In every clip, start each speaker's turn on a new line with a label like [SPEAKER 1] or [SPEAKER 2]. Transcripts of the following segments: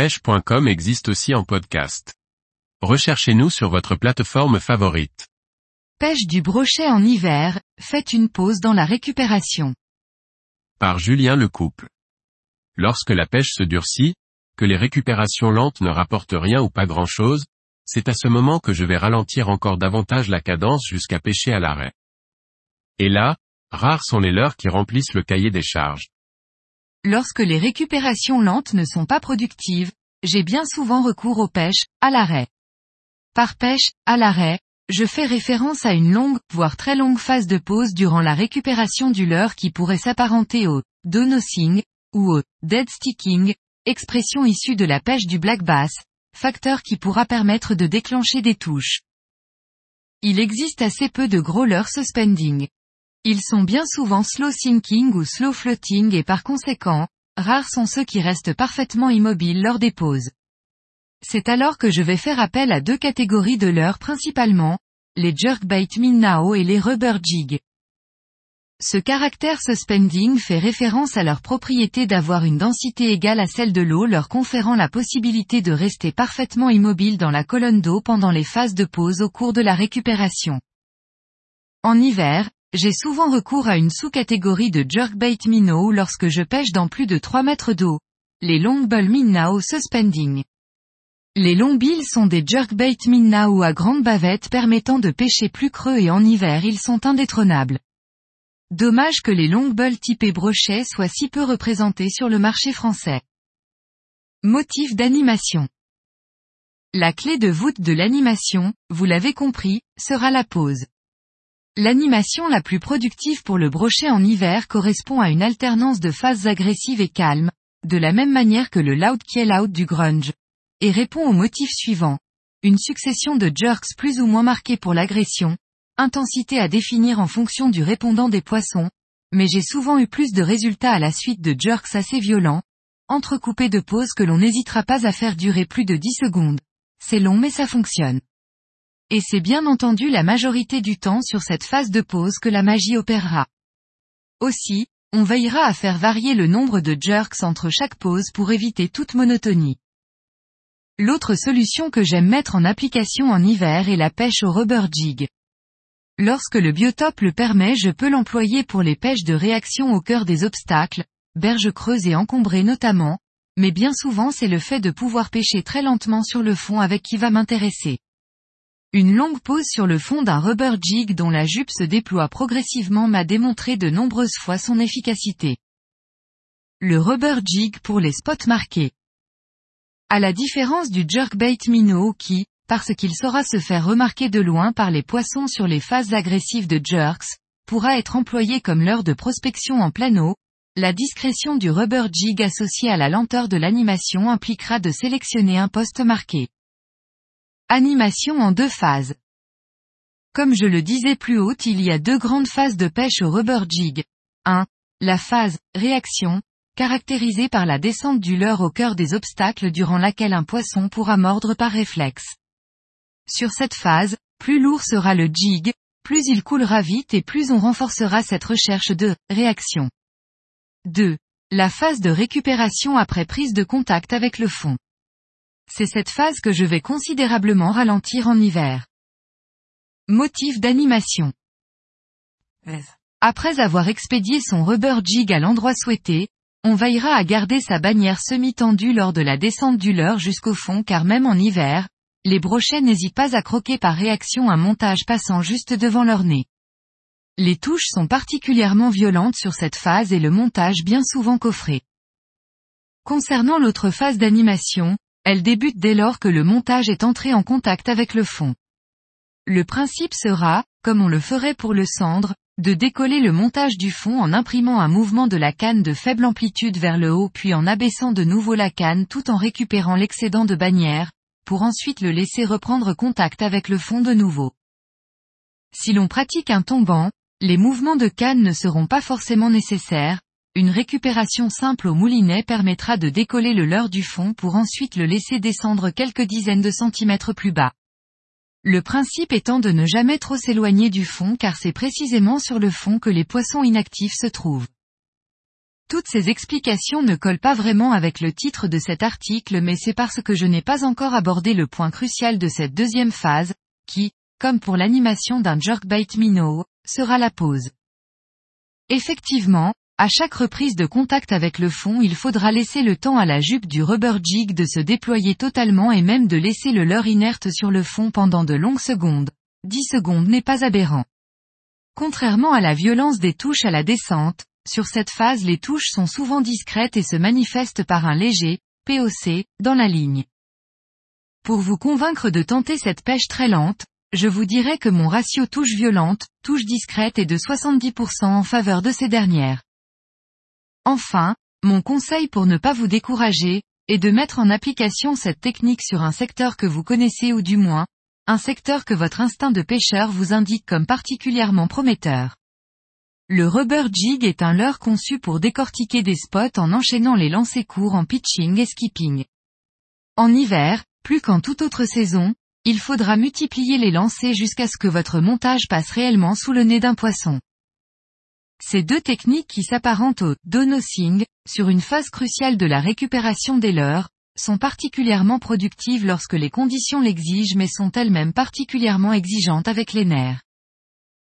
[SPEAKER 1] pêche.com existe aussi en podcast. Recherchez-nous sur votre plateforme favorite.
[SPEAKER 2] Pêche du brochet en hiver, faites une pause dans la récupération.
[SPEAKER 1] Par Julien Lecouple. Lorsque la pêche se durcit, que les récupérations lentes ne rapportent rien ou pas grand chose, c'est à ce moment que je vais ralentir encore davantage la cadence jusqu'à pêcher à l'arrêt. Et là, rares sont les leurres qui remplissent le cahier des charges.
[SPEAKER 2] Lorsque les récupérations lentes ne sont pas productives, j'ai bien souvent recours aux pêches, à l'arrêt. Par pêche, à l'arrêt, je fais référence à une longue, voire très longue phase de pause durant la récupération du leurre qui pourrait s'apparenter au donosing ou au dead sticking, expression issue de la pêche du black bass, facteur qui pourra permettre de déclencher des touches. Il existe assez peu de gros leurres suspending. Ils sont bien souvent slow sinking ou slow floating et par conséquent, rares sont ceux qui restent parfaitement immobiles lors des pauses. C'est alors que je vais faire appel à deux catégories de leurres principalement, les jerkbait minnao et les rubber jig. Ce caractère suspending fait référence à leur propriété d'avoir une densité égale à celle de l'eau leur conférant la possibilité de rester parfaitement immobile dans la colonne d'eau pendant les phases de pause au cours de la récupération. En hiver, j'ai souvent recours à une sous-catégorie de jerkbait minnow lorsque je pêche dans plus de 3 mètres d'eau. Les longbull minnow suspending. Les longbilles sont des jerkbait minnow à grande bavette permettant de pêcher plus creux et en hiver ils sont indétrônables. Dommage que les longbull typés brochet soient si peu représentés sur le marché français. Motif d'animation. La clé de voûte de l'animation, vous l'avez compris, sera la pause. L'animation la plus productive pour le brochet en hiver correspond à une alternance de phases agressives et calmes, de la même manière que le loud kill out du grunge, et répond au motif suivant. Une succession de jerks plus ou moins marqués pour l'agression, intensité à définir en fonction du répondant des poissons, mais j'ai souvent eu plus de résultats à la suite de jerks assez violents, entrecoupés de pauses que l'on n'hésitera pas à faire durer plus de 10 secondes. C'est long mais ça fonctionne. Et c'est bien entendu la majorité du temps sur cette phase de pause que la magie opérera. Aussi, on veillera à faire varier le nombre de jerks entre chaque pause pour éviter toute monotonie. L'autre solution que j'aime mettre en application en hiver est la pêche au rubber jig. Lorsque le biotope le permet je peux l'employer pour les pêches de réaction au cœur des obstacles, berges creuses et encombrées notamment, mais bien souvent c'est le fait de pouvoir pêcher très lentement sur le fond avec qui va m'intéresser. Une longue pause sur le fond d'un rubber jig dont la jupe se déploie progressivement m'a démontré de nombreuses fois son efficacité. Le rubber jig pour les spots marqués. À la différence du jerkbait minnow qui, parce qu'il saura se faire remarquer de loin par les poissons sur les phases agressives de jerks, pourra être employé comme leurre de prospection en plein eau, la discrétion du rubber jig associé à la lenteur de l'animation impliquera de sélectionner un poste marqué. Animation en deux phases. Comme je le disais plus haut, il y a deux grandes phases de pêche au rubber jig. 1. La phase, réaction, caractérisée par la descente du leurre au cœur des obstacles durant laquelle un poisson pourra mordre par réflexe. Sur cette phase, plus lourd sera le jig, plus il coulera vite et plus on renforcera cette recherche de réaction. 2. La phase de récupération après prise de contact avec le fond c'est cette phase que je vais considérablement ralentir en hiver. Motif d'animation. Après avoir expédié son rubber jig à l'endroit souhaité, on veillera à garder sa bannière semi-tendue lors de la descente du leurre jusqu'au fond car même en hiver, les brochets n'hésitent pas à croquer par réaction un montage passant juste devant leur nez. Les touches sont particulièrement violentes sur cette phase et le montage bien souvent coffré. Concernant l'autre phase d'animation, elle débute dès lors que le montage est entré en contact avec le fond. Le principe sera, comme on le ferait pour le cendre, de décoller le montage du fond en imprimant un mouvement de la canne de faible amplitude vers le haut puis en abaissant de nouveau la canne tout en récupérant l'excédent de bannière, pour ensuite le laisser reprendre contact avec le fond de nouveau. Si l'on pratique un tombant, les mouvements de canne ne seront pas forcément nécessaires, une récupération simple au moulinet permettra de décoller le leurre du fond pour ensuite le laisser descendre quelques dizaines de centimètres plus bas. Le principe étant de ne jamais trop s'éloigner du fond car c'est précisément sur le fond que les poissons inactifs se trouvent. Toutes ces explications ne collent pas vraiment avec le titre de cet article mais c'est parce que je n'ai pas encore abordé le point crucial de cette deuxième phase, qui, comme pour l'animation d'un jerkbait minnow, sera la pause. Effectivement, à chaque reprise de contact avec le fond il faudra laisser le temps à la jupe du rubber jig de se déployer totalement et même de laisser le leurre inerte sur le fond pendant de longues secondes. 10 secondes n'est pas aberrant. Contrairement à la violence des touches à la descente, sur cette phase les touches sont souvent discrètes et se manifestent par un léger, POC, dans la ligne. Pour vous convaincre de tenter cette pêche très lente, je vous dirais que mon ratio touche violente, touche discrète est de 70% en faveur de ces dernières. Enfin, mon conseil pour ne pas vous décourager, est de mettre en application cette technique sur un secteur que vous connaissez ou du moins, un secteur que votre instinct de pêcheur vous indique comme particulièrement prometteur. Le rubber jig est un leurre conçu pour décortiquer des spots en enchaînant les lancers courts en pitching et skipping. En hiver, plus qu'en toute autre saison, il faudra multiplier les lancers jusqu'à ce que votre montage passe réellement sous le nez d'un poisson. Ces deux techniques qui s'apparentent au donosing, sur une phase cruciale de la récupération des leurres, sont particulièrement productives lorsque les conditions l'exigent mais sont elles-mêmes particulièrement exigeantes avec les nerfs.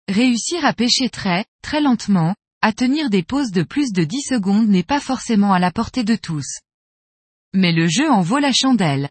[SPEAKER 2] Réussir à pêcher très, très lentement, à tenir des pauses de plus de 10 secondes n'est pas forcément à la portée de tous. Mais le jeu en vaut la chandelle.